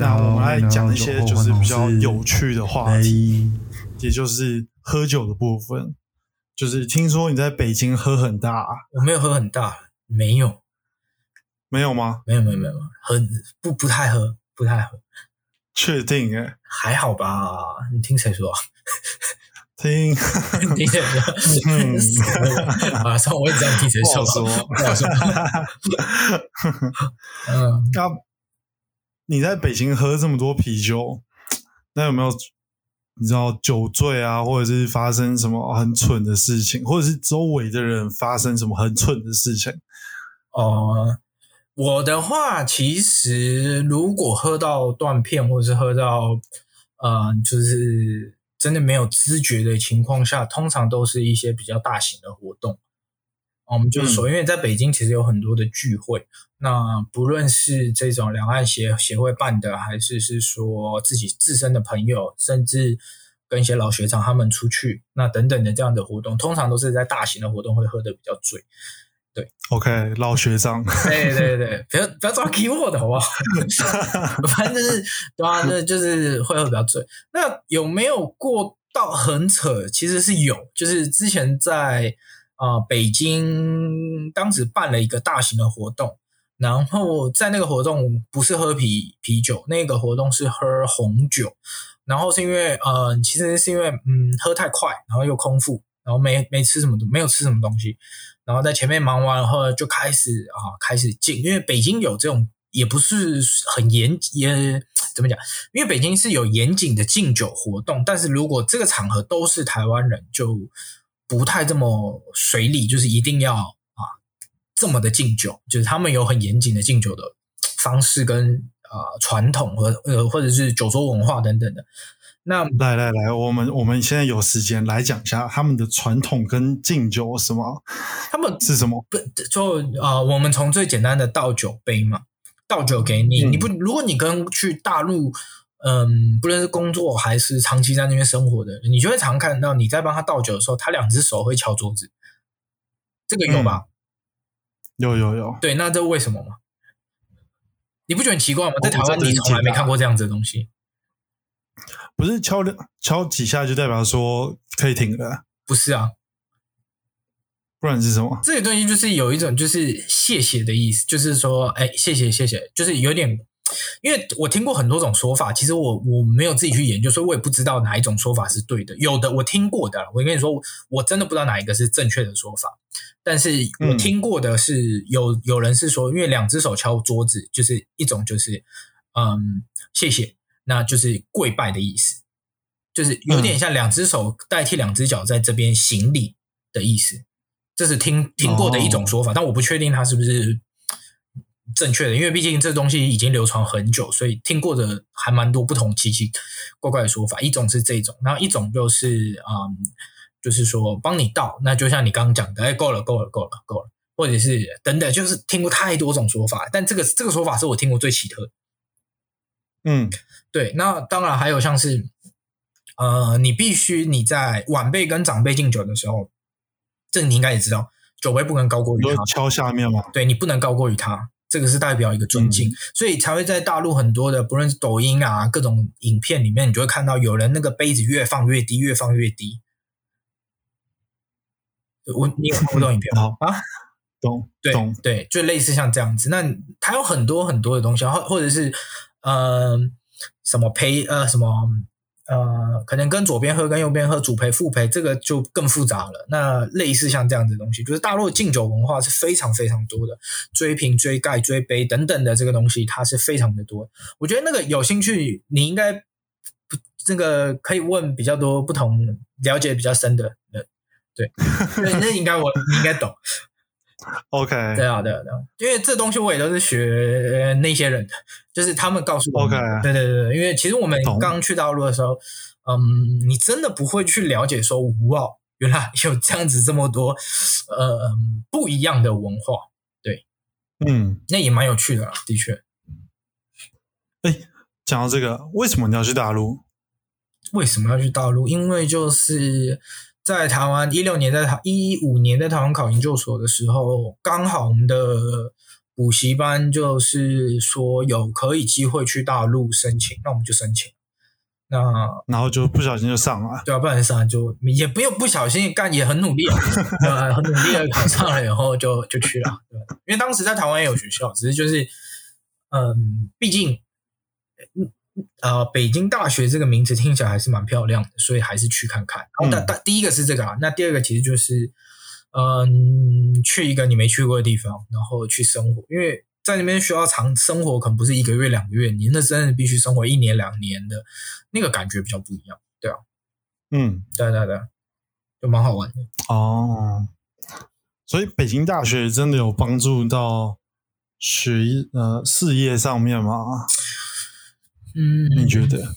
那我们来讲一些就是比较有趣的话题，也就是喝酒的部分。就是听说你在北京喝很大，我没有喝很大，没有，没有吗？没有没有没有，很不不太喝，不太喝。确定？哎，还好吧？你听谁说？听 听谁说？嗯，啊，上我也这样听谁说，不好说。嗯，那你在北京喝这么多啤酒，那有没有？你知道酒醉啊，或者是发生什么很蠢的事情，或者是周围的人发生什么很蠢的事情？哦，我的话，其实如果喝到断片，或者是喝到呃，就是真的没有知觉的情况下，通常都是一些比较大型的活动。我们就是说，因为在北京其实有很多的聚会，那不论是这种两岸协协会办的，还是是说自己自身的朋友，甚至跟一些老学长他们出去，那等等的这样的活动，通常都是在大型的活动会喝的比较醉。对，OK，老学长，对对对，不要不要抓 keyword 好不好？反正就是对啊，那就是会喝比较醉。那有没有过到很扯？其实是有，就是之前在。啊，北京当时办了一个大型的活动，然后在那个活动不是喝啤啤酒，那个活动是喝红酒，然后是因为呃，其实是因为嗯喝太快，然后又空腹，然后没没吃什么，没有吃什么东西，然后在前面忙完后就开始啊开始敬，因为北京有这种也不是很严也怎么讲，因为北京是有严谨的敬酒活动，但是如果这个场合都是台湾人就。不太这么随礼，就是一定要啊这么的敬酒，就是他们有很严谨的敬酒的方式跟啊传统和呃或者是酒桌文化等等的。那来来来，我们我们现在有时间来讲一下他们的传统跟敬酒什么？他们是什么？不就啊，我们从最简单的倒酒杯嘛，倒酒给你，你不如果你跟去大陆。嗯，不论是工作还是长期在那边生活的，你就会常看到你在帮他倒酒的时候，他两只手会敲桌子，这个有吧？有有有。对，那这为什么吗？你不觉得很奇怪吗？在台湾你从来没看过这样子的东西。不是敲两敲几下就代表说可以停了？不是啊，不然是什么？这个东西就是有一种就是谢谢的意思，就是说，哎，谢谢谢谢，就是有点。因为我听过很多种说法，其实我我没有自己去研究，所以我也不知道哪一种说法是对的。有的我听过的，我跟你说，我真的不知道哪一个是正确的说法。但是我听过的是，有有人是说，因为两只手敲桌子，就是一种就是嗯谢谢，那就是跪拜的意思，就是有点像两只手代替两只脚在这边行礼的意思。这是听听过的一种说法，但我不确定它是不是。正确的，因为毕竟这东西已经流传很久，所以听过的还蛮多不同奇奇怪怪的说法。一种是这种，然后一种就是嗯，就是说帮你倒，那就像你刚刚讲的，哎，够了，够了，够了，够了，或者是等等，就是听过太多种说法，但这个这个说法是我听过最奇特。嗯，对。那当然还有像是，呃，你必须你在晚辈跟长辈敬酒的时候，这你应该也知道，酒杯不能高过于他，敲下面吗？对你不能高过于他。这个是代表一个尊敬，所以才会在大陆很多的，不论是抖音啊，各种影片里面，你就会看到有人那个杯子越放越低，越放越低。我你有看过这种影片吗？啊，懂，对对，就类似像这样子。那它有很多很多的东西，或或者是呃什么陪呃什么。呃，可能跟左边喝跟右边喝主陪副陪，这个就更复杂了。那类似像这样子东西，就是大陆敬酒文化是非常非常多的，追瓶、追盖、追杯等等的这个东西，它是非常的多。我觉得那个有兴趣，你应该不这个可以问比较多不同了解比较深的人，对，那应该我你应该懂。OK，对啊，对啊，对啊，因为这东西我也都是学那些人的，就是他们告诉我。OK，对对对，因为其实我们刚去大陆的时候，嗯，你真的不会去了解说，哇，原来有这样子这么多呃不一样的文化，对，嗯，那也蛮有趣的啦，的确。哎，讲到这个，为什么你要去大陆？为什么要去大陆？因为就是。在台湾一六年，在台一五年在台湾考研究所的时候，刚好我们的补习班就是说有可以机会去大陆申请，那我们就申请。那然后就不小心就上了，对啊，不小心上就也不用不小心干，也很努力啊，对吧？很努力的考上了以后就就去了，对吧？因为当时在台湾也有学校，只是就是，嗯，毕竟，呃，北京大学这个名字听起来还是蛮漂亮的，所以还是去看看。然后，但但第一个是这个啊，那第二个其实就是，嗯，去一个你没去过的地方，然后去生活，因为。在那边需要长生活，可能不是一个月两个月，你那真的必须生活一年两年的，那个感觉比较不一样，对啊，嗯，对对对，就蛮好玩的哦。所以北京大学真的有帮助到学呃事业上面吗？嗯，你觉得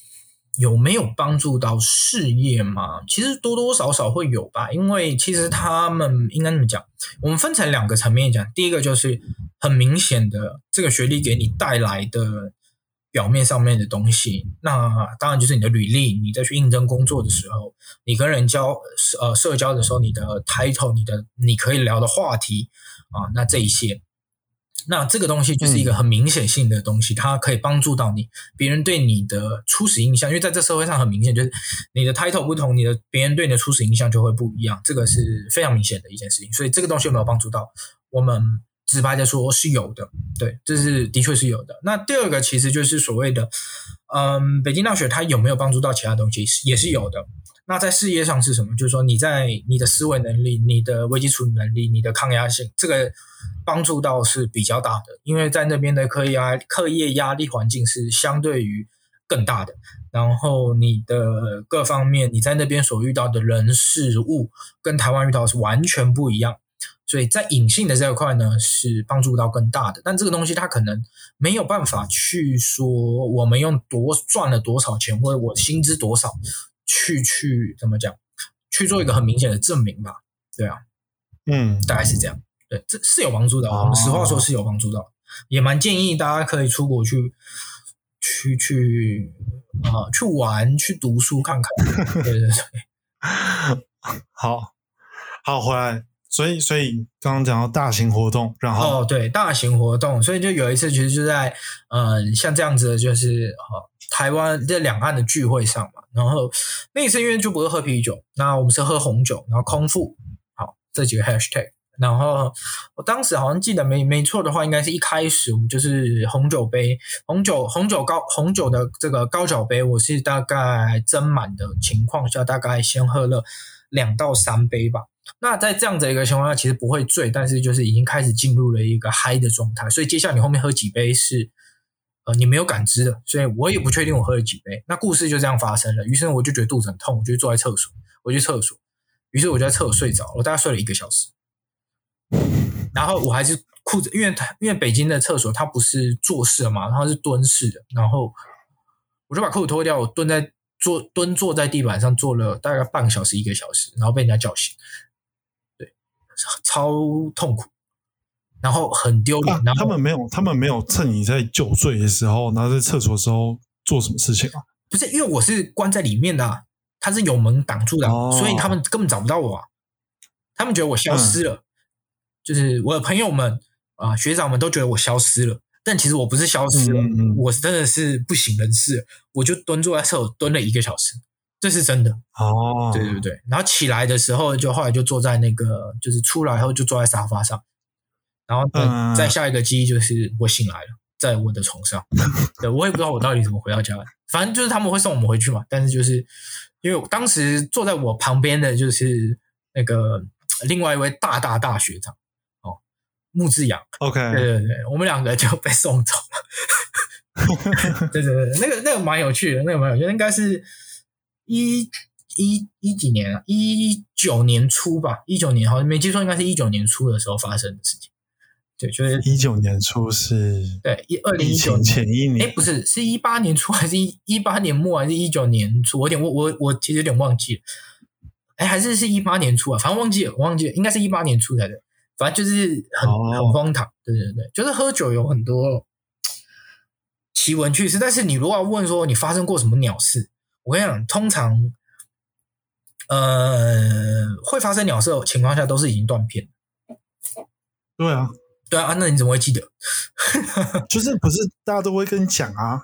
有没有帮助到事业嘛？其实多多少少会有吧，因为其实他们应该怎么讲？我们分成两个层面讲，第一个就是。很明显的，这个学历给你带来的表面上面的东西，那当然就是你的履历。你在去应征工作的时候，你跟人交呃社交的时候，你的 title，你的你可以聊的话题啊，那这一些，那这个东西就是一个很明显性的东西，它可以帮助到你，别人对你的初始印象，因为在这社会上很明显，就是你的 title 不同，你的别人对你的初始印象就会不一样，这个是非常明显的一件事情。所以这个东西有没有帮助到我们？直白的说，是有的，对，这是的确是有的。那第二个其实就是所谓的，嗯，北京大学它有没有帮助到其他东西，也是有的。那在事业上是什么？就是说你在你的思维能力、你的危机处理能力、你的抗压性，这个帮助到是比较大的。因为在那边的课业压课业压力环境是相对于更大的，然后你的各方面你在那边所遇到的人事物，跟台湾遇到是完全不一样。所以在隐性的这一块呢，是帮助到更大的，但这个东西它可能没有办法去说我们用多赚了多少钱，或者我薪资多少去去怎么讲，去做一个很明显的证明吧？对啊，嗯，大概是这样。对，这是有帮助的。我们实话说是有帮助的，也蛮建议大家可以出国去去去啊去玩、去读书看看。对对对，好好回来。所以，所以刚刚讲到大型活动，然后哦，对，大型活动，所以就有一次，其实就在嗯，像这样子的，就是呃，台湾这两岸的聚会上嘛。然后那一次因为就不是喝啤酒，那我们是喝红酒，然后空腹，好这几个 hashtag。然后我当时好像记得没没错的话，应该是一开始我们就是红酒杯，红酒红酒高红酒的这个高脚杯，我是大概斟满的情况下，大概先喝了两到三杯吧。那在这样的一个情况下，其实不会醉，但是就是已经开始进入了一个嗨的状态。所以接下来你后面喝几杯是，呃，你没有感知的。所以我也不确定我喝了几杯。那故事就这样发生了。于是我就觉得肚子很痛，我就坐在厕所，我去厕所。于是我就在厕所睡着，我大概睡了一个小时。然后我还是裤子，因为因为北京的厕所它不是坐式的嘛，它是蹲式的。然后我就把裤子脱掉，我蹲在坐蹲坐在地板上坐了大概半个小时一个小时，然后被人家叫醒。对超痛苦，然后很丢脸。然后他们没有，他们没有趁你在酒醉的时候，然后在厕所的时候做什么事情啊？不是，因为我是关在里面的，他是有门挡住的，所以他们根本找不到我。他们觉得我消失了，就是我的朋友们啊，学长们都觉得我消失了，但其实我不是消失了，我真的是不省人事。我就蹲坐在厕所蹲了一个小时。这是真的哦，对对对，然后起来的时候，就后来就坐在那个，就是出来后就坐在沙发上，然后再再下一个记忆就是我醒来了，在我的床上，对我也不知道我到底怎么回到家，反正就是他们会送我们回去嘛，但是就是因为当时坐在我旁边的就是那个另外一位大大大学长哦，木志阳，OK，对对对，我们两个就被送走了，对对对，那个那个蛮有趣的，那个蛮有趣的，应该是。一一一几年啊？一九年初吧，一九年好像没记错，应该是一九年初的时候发生的事情。对，就是一九年初是，对，一二零一九前一年，哎，不是，是一八年初还是一一八年末还是一九年初？我有点我我我其实有点忘记了。哎，还是是一八年初啊？反正忘记了，忘记了，应该是一八年初才对。反正就是很很荒唐，对对对，就是喝酒有很多奇闻趣事。但是你如果要问说你发生过什么鸟事？我跟你讲，通常，呃，会发生鸟事的情况下，都是已经断片。对啊，对啊，那你怎么会记得？就是不是大家都会跟你讲啊？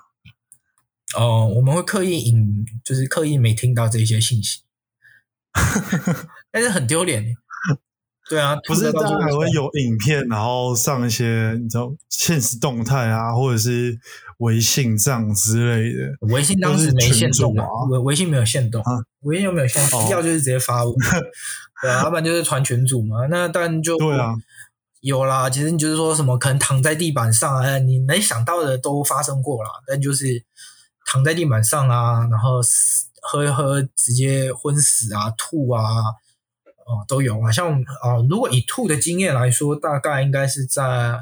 哦，我们会刻意隐，就是刻意没听到这些信息，但是很丢脸欸。对啊，不是，大家还会有影片，然后上一些你知道现实动态啊，或者是微信账之类的。微信当时没限动啊微微信没有限动啊，微信又没有限动，哦要就是直接发我，对啊，要不然就是传群主嘛。那当然就对啊，有啦。其实你就是说什么可能躺在地板上啊，你能想到的都发生过啦。但就是躺在地板上啊，然后喝一喝直接昏死啊、吐啊，哦都有啊。像啊、如果以吐的经验来说，大概应该是在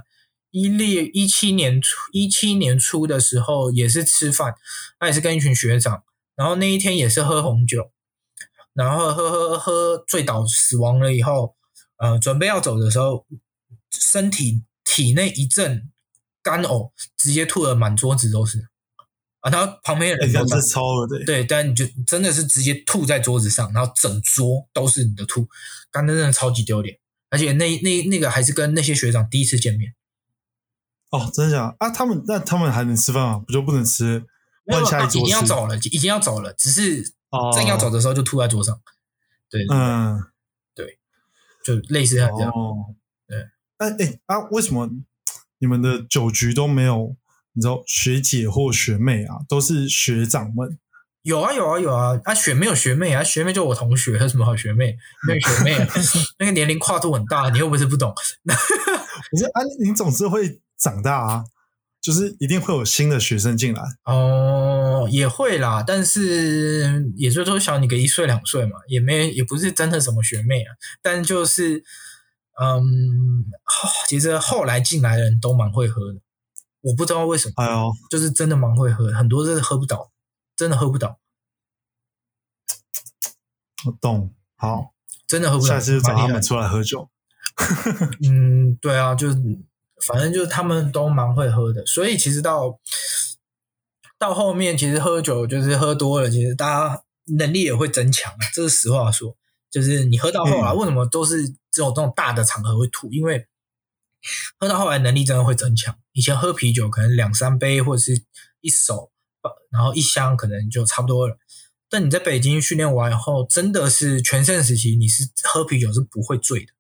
一六一七年初一七年初的时候，也是吃饭，那也是跟一群学长，然后那一天也是喝红酒，然后喝喝喝醉倒死亡了以后，呃，准备要走的时候，身体体内一阵干呕，直接吐了满桌子都是啊，然后旁边的哎，人都在感觉超恶的。对，但你就真的是直接吐在桌子上，然后整桌都是你的吐，干的真的超级丢脸。而且那那那个还是跟那些学长第一次见面，哦，真的假的啊？他们那他们还能吃饭吗？不就不能吃？换下一已经。要走了，已经要走了，只是哦，正要走的时候就吐在桌上。对，嗯，对就类似像这样。哦，对。哎哎啊，为什么你们的酒局都没有？你知道学姐或学妹啊，都是学长们。有啊有啊有啊，啊学妹有学妹啊，学妹就我同学，有什么好学妹？没有学妹、啊，那个年龄跨度很大，你又不是不懂。可是啊，你总是会长大啊，就是一定会有新的学生进来。哦，也会啦，但是也就是说小你个一岁两岁嘛，也没也不是真的什么学妹啊，但就是嗯，其实后来进来的人都蛮会喝的，我不知道为什么，哎呦，就是真的蛮会喝，很多是喝不倒，真的喝不倒，我懂。好，真的喝不倒。下次就找他们出来喝酒。嗯，对啊，就是反正就是他们都蛮会喝的，所以其实到到后面，其实喝酒就是喝多了，其实大家能力也会增强啊，这是实话说。就是你喝到后来，嗯为什么都是只有这种大的场合会吐？因为喝到后来能力真的会增强。以前喝啤酒可能两三杯或者是一手，呃然后一箱可能就差不多了。但你在北京训练完以后，真的是全盛时期，你是喝啤酒是不会醉的。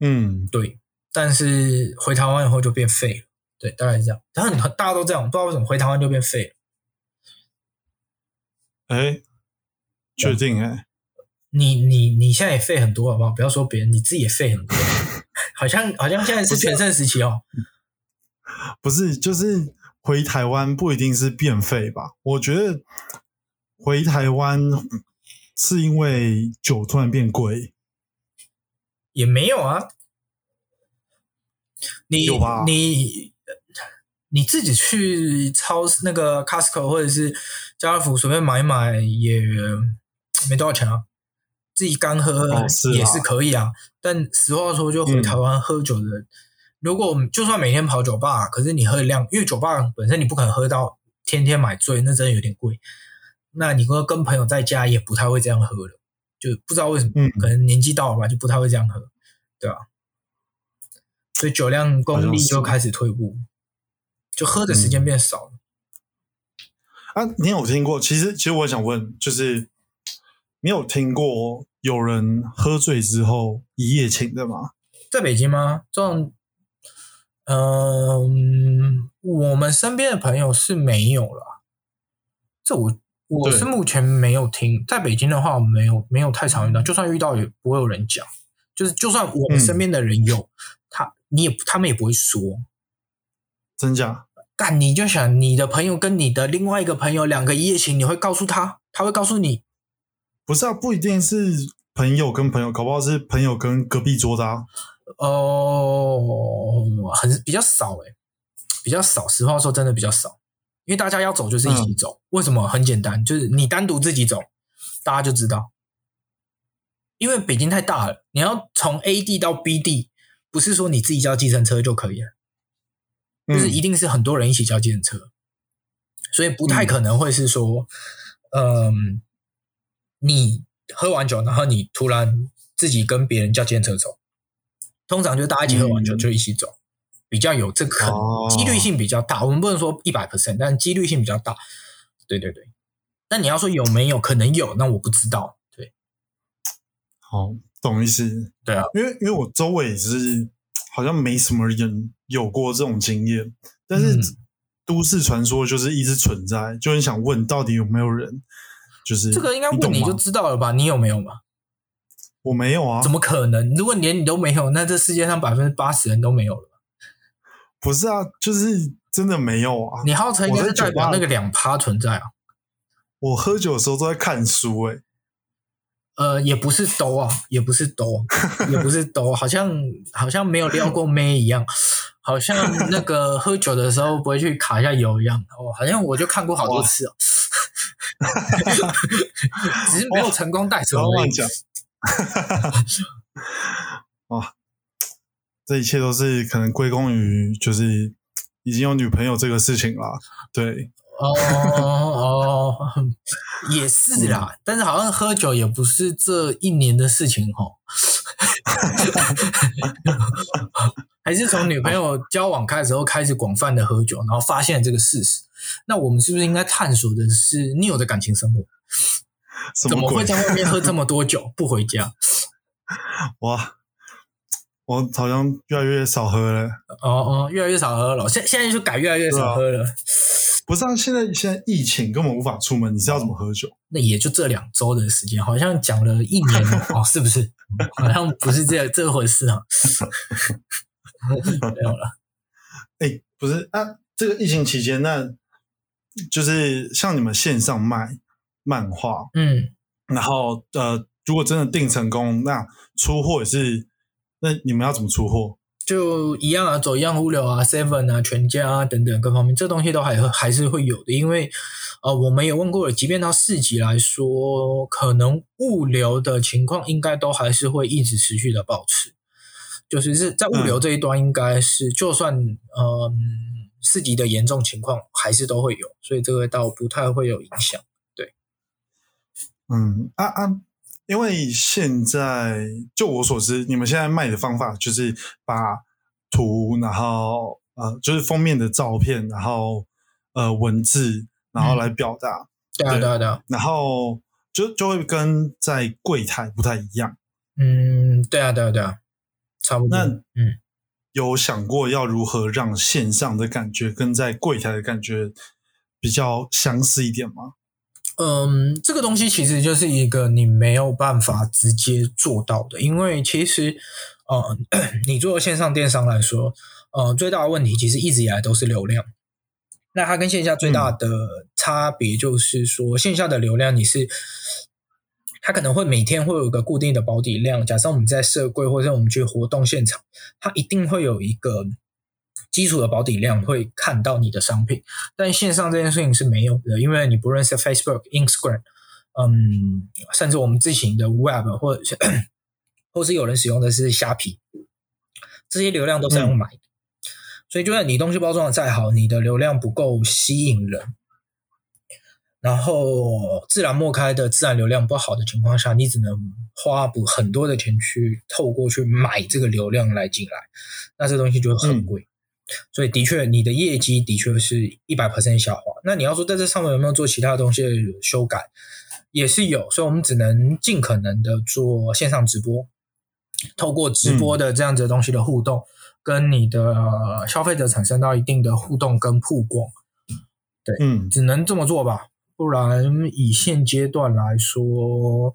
嗯，对，但是回台湾以后就变废了，对，大概是这样。然后你大家都这样，不知道为什么回台湾就变废了。哎，确定哎，你你你现在也废很多，好不好？不要说别人，你自己也废很多。好像好像现在是全盛时期哦。不是，就是回台湾不一定是变废吧？我觉得回台湾是因为酒突然变贵。也没有啊。你你你自己去超市那个 Costco 或者是家乐福随便买一买也没多少钱啊，自己干喝也是可以啊。但实话说，就回嗯台湾喝酒的人，如果就算每天跑酒吧，可是你喝的量，因为酒吧本身你不可能喝到天天买醉，那真的有点贵。那你跟跟朋友在家也不太会这样喝了，就不知道为什么，嗯可能年纪到了吧，就不太会这样喝，对吧、所以酒量功力就开始退步，就喝的时间变少了。啊，你有听过？其实，其实我想问，就是你有听过有人喝醉之后一夜情的吗？在北京吗？这种，嗯、我们身边的朋友是没有了。这我我是目前没有听，在北京的话，没有没有太常遇到，就算遇到也不会有人讲。就是就算我们嗯身边的人有，他你也他们也不会说。真假？但，你就想你的朋友跟你的另外一个朋友两个一夜情，你会告诉他，他会告诉你，不是啊，不一定是朋友跟朋友，搞不好是朋友跟隔壁桌的啊。哦，很比较少诶，比较少。实话说，真的比较少，因为大家要走就是一起走。为什么？很简单，就是你单独自己走，大家就知道。因为北京太大了，你要从 A 地到 B 地，不是说你自己叫计程车就可以了，就是一嗯定是很多人一起叫计程车，所以不太可能会是说，嗯，你喝完酒，然后你突然自己跟别人叫计程车走，通常就大家一起喝完酒嗯就一起走，比较有这可哦几率性比较大。我们不能说一百 percent，但几率性比较大。对对对。那你要说有没有可能有，那我不知道。对好，懂意思。对啊，因为因为我周围也是好像没什么人有过这种经验，但是嗯都市传说就是一直存在，就很想问到底有没有人，就是这个应该问你就知道了吧？你有没有嘛？我没有啊怎，么可能？如果连你都没有，那这世界上百分之八十人都没有了。不是啊，就是真的没有啊。你号称应该是代表那个两趴存在啊。我喝酒的时候都在看书、欸，呃，也不是兜啊，也不是兜，也不是兜，好像好像没有撩过妹一样，好像那个喝酒的时候不会去卡一下油一样。哦，好像我就看过好多次哦，只是没有成功带不走而已。要乱讲。哇，这一切都是可能归功于就是已经有女朋友这个事情啦。对，哦哦，也是啦，但是好像喝酒也不是这一年的事情哦，还是从女朋友交往开始后开始广泛的喝酒，然后发现这个事实。那我们是不是应该探索的是你有的感情生活？怎么会在外面喝这么多酒不回家？哇，我好像越来越少喝了。哦哦，越来越少喝了，现现在就改越来越少喝了。不是啊，现在现在疫情根本无法出门，你是要怎么喝酒？那也就这两周的时间，好像讲了一年哦，是不是？好像不是这这回事啊。没有了，哎、不是啊，这个疫情期间，那就是像你们线上卖漫画，嗯，然后呃，如果真的订成功，那出货也是，那你们要怎么出货？就一样啊，走一样物流啊，Seven 啊，全家啊等等各方面，这东西都还还是会有的，因为呃，我们也问过了，即便到四级来说，可能物流的情况应该都还是会一直持续的保持，就是是在物流这一端，应该是、就算呃四级的严重情况，还是都会有，所以这个倒不太会有影响。对。嗯啊啊，因为现在就我所知，你们现在卖的方法就是把图，然后呃，就是封面的照片，然后呃文字，然后来表达，对啊，对。对啊，对啊，然后就就会跟在柜台不太一样。嗯，对啊，对啊，对啊，差不多。那嗯，有想过要如何让线上的感觉跟在柜台的感觉比较相似一点吗？嗯，这个东西其实就是一个你没有办法直接做到的，因为其实，呃，你做线上电商来说，呃，最大的问题其实一直以来都是流量。那它跟线下最大的差别就是说，线下的流量你是，它可能会每天会有一个固定的保底量。假设我们在社柜或者我们去活动现场，它一定会有一个基础的保底量，会看到你的商品。但线上这件事情是没有的，因为你不认识 Facebook、Instagram，嗯，甚至我们自行的 Web，或者是或是有人使用的是虾皮，这些流量都是要用买的。所以，就算你东西包装的再好，你的流量不够吸引人，然后自然莫开的自然流量不好的情况下，你只能花不很多的钱去透过去买这个流量来进来，那这东西就很贵。所以的确，你的业绩的确是一百 percent 下滑。那你要说在这上面有没有做其他的东西的修改，也是有。所以我们只能尽可能的做线上直播，透过直播的这样子的东西的互动，跟你的消费者产生到一定的互动跟曝光，对嗯只能这么做吧。不然以现阶段来说，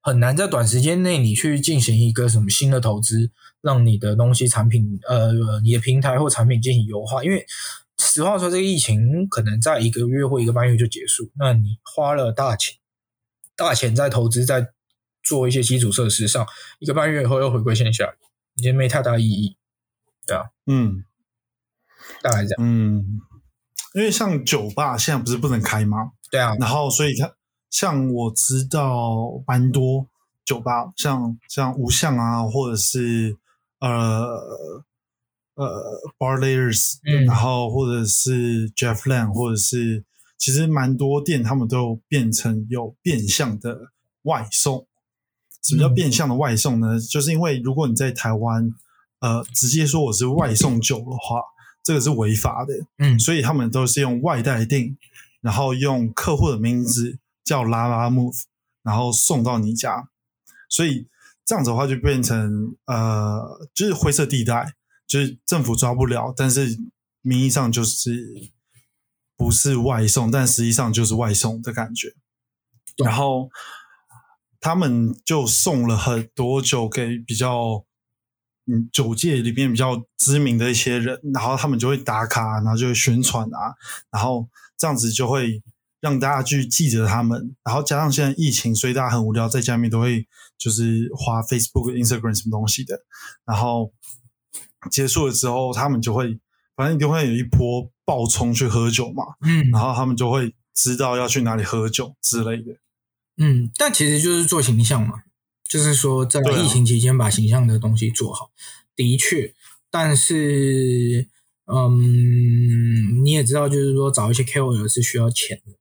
很难在短时间内你去进行一个什么新的投资，让你的东西产品呃你的平台或产品进行优化。因为实话说，这个疫情可能在一个月或一个半月就结束，那你花了大钱大钱在投资在做一些基础设施上，一个半月以后又回归线下，已经没太大意义。对啊嗯大概这样。嗯，因为像酒吧现在不是不能开吗？对啊，然后所以看像我知道蛮多酒吧，像像无相啊，或者是呃呃 Bar Layers，、嗯然后或者是 Jeff Land，或者是其实蛮多店他们都变成有变相的外送。什么叫嗯变相的外送呢？就是因为如果你在台湾呃直接说我是外送酒的话，这个是违法的。嗯所以他们都是用外带订，然后用客户的名字叫拉拉 move，然后送到你家。所以这样子的话，就变成呃，就是灰色地带，就是政府抓不了，但是名义上就是不是外送，但实际上就是外送的感觉。然后他们就送了很多酒给比较嗯酒界里面比较知名的一些人，然后他们就会打卡，然后就会宣传啊，然后这样子就会让大家去记着他们，然后加上现在疫情，所以大家很无聊，在家里面都会就是花 Facebook、Instagram 什么东西的，然后结束了之后，他们就会反正一定会有一波暴冲去喝酒嘛，嗯。然后他们就会知道要去哪里喝酒之类的。嗯，但其实就是做形象嘛，就是说在疫情期间把形象的东西做好，的确，但是嗯，你也知道，就是说找一些 KOL 是需要钱的。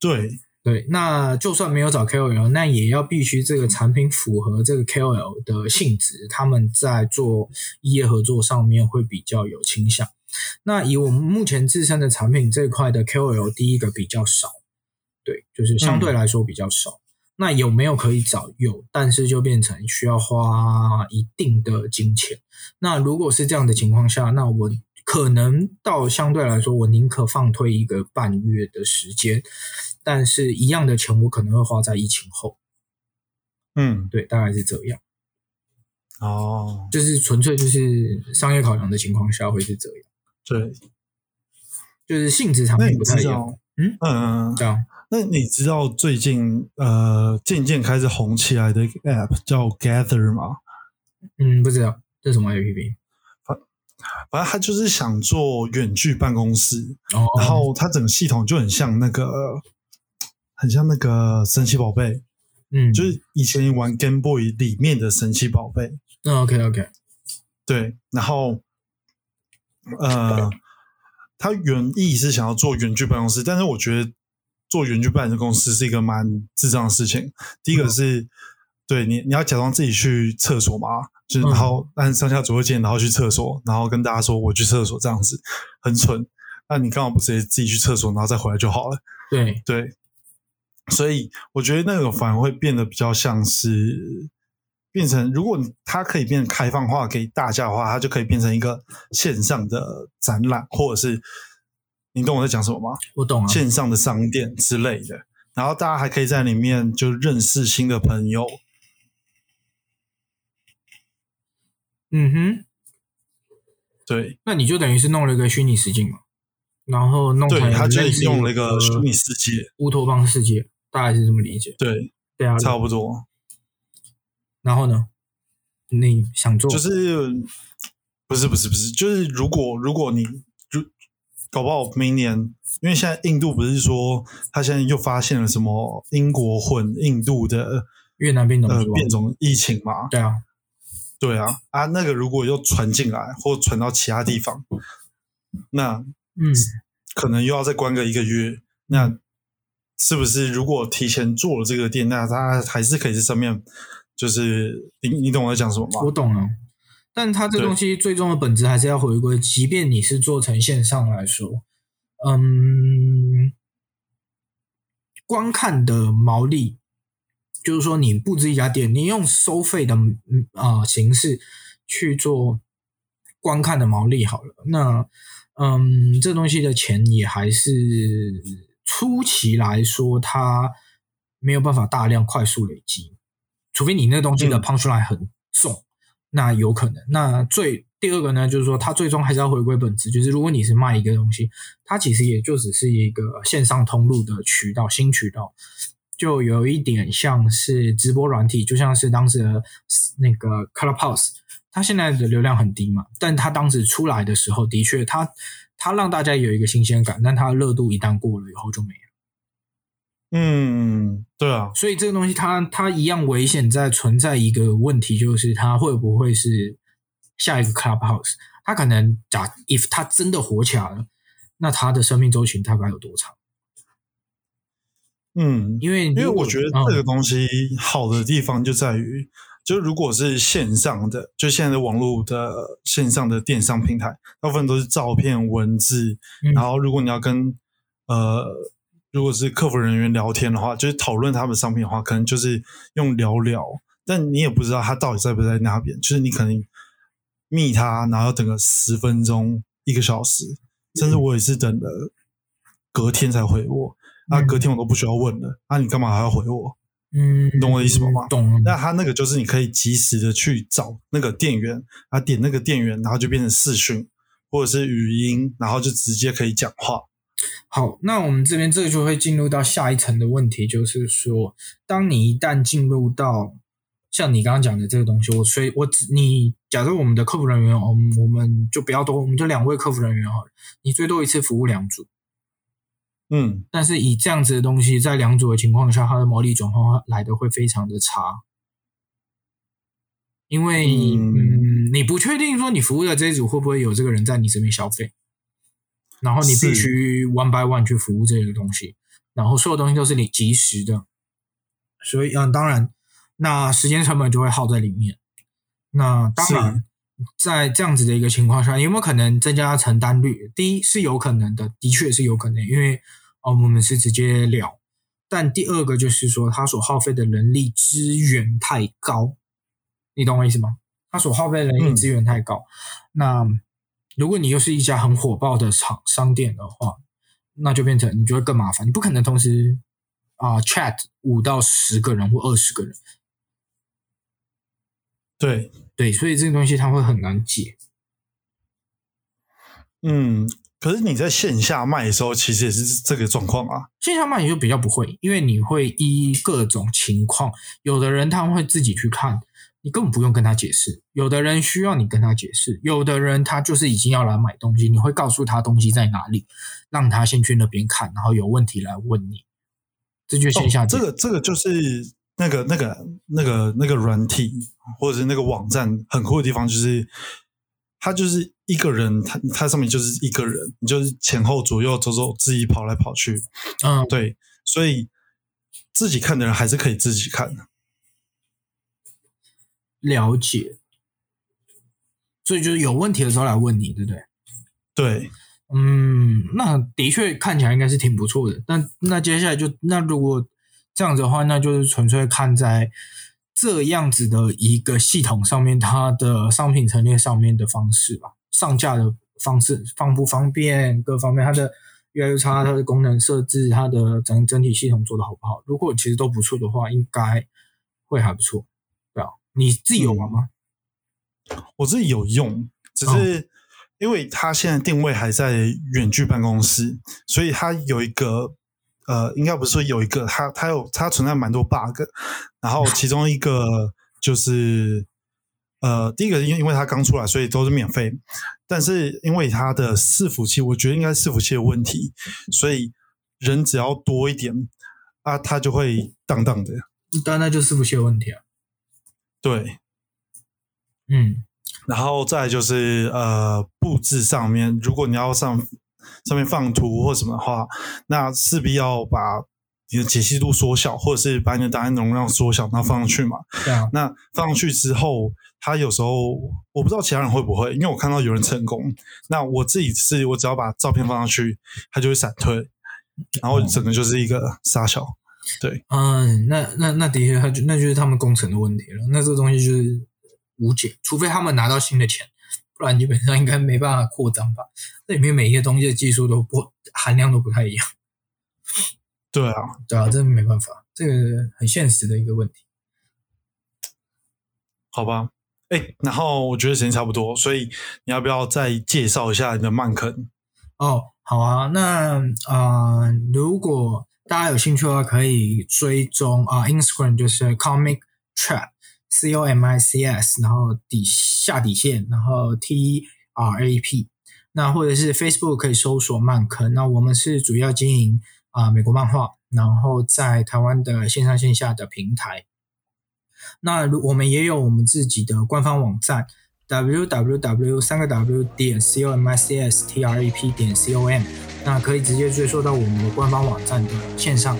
对，对，那就算没有找 KOL，那也要必须这个产品符合这个 KOL 的性质，他们在做业合作上面会比较有倾向。那以我们目前自身的产品这一块的 KOL，第一个比较少，对，就是相对来说比较少。那有没有可以找？有，但是就变成需要花一定的金钱。那如果是这样的情况下，那我可能到相对来说，我宁可放推一个半月的时间，但是一样的钱我可能会花在疫情后。嗯，对，大概是这样，哦，就是纯粹就是商业考量的情况下会是这样，对，就是性质上面不太一样。知道，嗯嗯，对啊，那你知道最近呃渐渐开始红起来的 App 叫 Gather 吗？嗯，不知道。这是什么 APP 反反正他就是想做远距办公室，哦，然后它整个系统就很像那个，很像那个神奇宝贝，嗯，就是以前玩 Game Boy 里面的神奇宝贝。嗯 OK OK，对，然后呃，他原意是想要做远距办公室，但是我觉得做远距办公室是一个蛮智障的事情。第一个是，对你你要假装自己去厕所嘛，就是嗯然后按上下左右键，然后去厕所，然后跟大家说我去厕所，这样子很蠢。那你刚好不直接自己去厕所，然后再回来就好了？对，对，所以我觉得那个反而会变得比较像是变成，如果它可以变成开放化给大家的话，它就可以变成一个线上的展览，或者是你懂我在讲什么吗？我懂啊，线上的商店之类的，然后大家还可以在里面就认识新的朋友。嗯哼，对，那你就等于是弄了一个虚拟实境嘛，然后弄对，成它就是用了一个呃虚拟世界，乌托邦世界，大概是这么理解。对，对啊，差不多。然后呢，你想做？就是不是不是不是，就是如果如果你如搞不好明年，因为现在印度不是说他现在又发现了什么英国混印度的越南变种呃？变种疫情嘛？对啊，对啊啊，那个如果又传进来或传到其他地方，那嗯，可能又要再关个一个月。那是不是如果提前做了这个店，那他还是可以在上面，就是你你懂我在讲什么吗？我懂了。但它这东西最终的本质还是要回归，即便你是做成线上来说，嗯，观看的毛利，就是说你布置一家店，你用收费的嗯啊、形式去做观看的毛利好了，那嗯，这东西的钱也还是初期来说，它没有办法大量快速累积，除非你那东西的嗯。punch line 很重，那有可能。那最第二个呢，就是说它最终还是要回归本质，就是如果你是卖一个东西，它其实也就只是一个线上通路的渠道，新渠道。就有一点像是直播软体，就像是当时的那个 Clubhouse，它现在的流量很低嘛，但它当时出来的时候，的确它它让大家有一个新鲜感，但它热度一旦过了以后就没。嗯，对啊，所以这个东西它它一样危险，在存在一个问题，就是它会不会是下一个 Clubhouse？它可能假 if 它真的火起来了，那它的生命周期大概有多长？嗯，因为因因为我觉得这个嗯、东西好的地方就在于，就如果是线上的，就现在的网络的线上的电商平台，大部分都是照片、文字，嗯然后如果你要跟呃，如果是客服人员聊天的话，就是讨论他们商品的话，可能就是用聊聊，但你也不知道他到底在不在那边，就是你可能密他，然后等个十分钟、一个小时，甚至我也是等了隔天才回我，那、嗯隔天我都不需要问了，那、你干嘛还要回我？嗯，你懂我的意思吗懂。那他那个就是你可以及时的去找那个店员啊，点那个店员，然后就变成视讯或者是语音，然后就直接可以讲话。好，那我们这边这个就会进入到下一层的问题，就是说，当你一旦进入到像你刚刚讲的这个东西，我所以我只你假设我们的客服人员，我们我们就不要多，我们就两位客服人员好了，你最多一次服务两组，嗯，但是以这样子的东西，在两组的情况下，它的毛利转化来的会非常的差，因为嗯嗯，你不确定说你服务的这一组会不会有这个人在你这边消费，然后你必须 one by one 去服务这个东西，然后所有东西都是你及时的，所以嗯，当然，那时间成本就会耗在里面。那当然，在这样子的一个情况下，有没有可能增加承担率？第一是有可能的，的确是有可能，因为哦，我们是直接聊。但第二个就是说，它所耗费的人力资源太高，你懂我意思吗？它所耗费的人力资源太高。那如果你又是一家很火爆的厂商店的话，那就变成你就会更麻烦，你不可能同时啊、chat 五到十个人或二十个人，对，对，所以这个东西它会很难解。嗯，可是你在线下卖的时候，其实也是这个状况啊。线下卖你就比较不会，因为你会依各种情况，有的人他会自己去看，你根本不用跟他解释；有的人需要你跟他解释，有的人他就是已经要来买东西，你会告诉他东西在哪里，让他先去那边看，然后有问题来问你。这就是线下哦、这个这个就是那个那个那个那个软体或者是那个网站很酷的地方，就是他就是一个人，他他上面就是一个人，你就是前后左右走走，自己跑来跑去，嗯，对，所以自己看的人还是可以自己看的。了解。所以就是有问题的时候来问你，对不对？对，嗯，那的确看起来应该是挺不错的。那那接下来就那如果这样子的话，那就是纯粹看在这样子的一个系统上面，它的商品陈列上面的方式吧，上架的方式方不方便，各方面它的越来越差、它的功能设置、它的整整体系统做的好不好？如果其实都不错的话，应该会还不错。你自己有玩吗？我自己有用，只是因为它现在定位还在远距办公室，所以它有一个呃，应该不是说有一个，它它有它存在蛮多 bug，然后 其中一个就是呃，第一个因因为它刚出来，所以都是免费，但是因为它的伺服器，我觉得应该是伺服器的问题，所以人只要多一点啊，它就会当当的，当然那就是伺服器的问题啊。对。嗯，然后再就是呃布置上面，如果你要上上面放图或什么的话，那势必要把你的解析度缩小，或者是把你的档案容量缩小，然后放上去嘛。对啊，那放上去之后，他有时候我不知道其他人会不会，因为我看到有人成功。那我自己是我只要把照片放上去，它就会闪退，然后整个就是一个傻小。对，嗯，那那那的确，他就那就是他们工程的问题了。那这个东西就是无解，除非他们拿到新的钱，不然基本上应该没办法扩张吧。这里面每一个东西的技术都不含量都不太一样，对啊，对啊，这没办法，这个很现实的一个问题。好吧。哎，然后我觉得时间差不多，所以你要不要再介绍一下你的曼肯？哦，好啊，那啊、呃如果大家有兴趣的话，可以追踪啊、Instagram 就是 Comic Trap C O M I C S，然后底下底线，然后 T R A P，那或者是 Facebook 可以搜索漫坑。那我们是主要经营啊、美国漫画，然后在台湾的线上线下的平台。那如我们也有我们自己的官方网站 www 三个 w 点 c o m i c s t r a p 点 c o m，那可以直接追溯到我们的官方网站的线上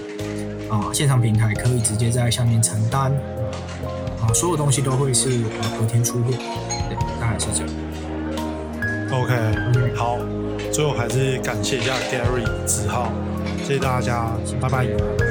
啊线上平台，可以直接在下面承担啊啊，所有东西都会是呃隔天出货，对，大概是这样。OK，好，最后还是感谢一下 Gary 子浩，谢谢大家，拜拜。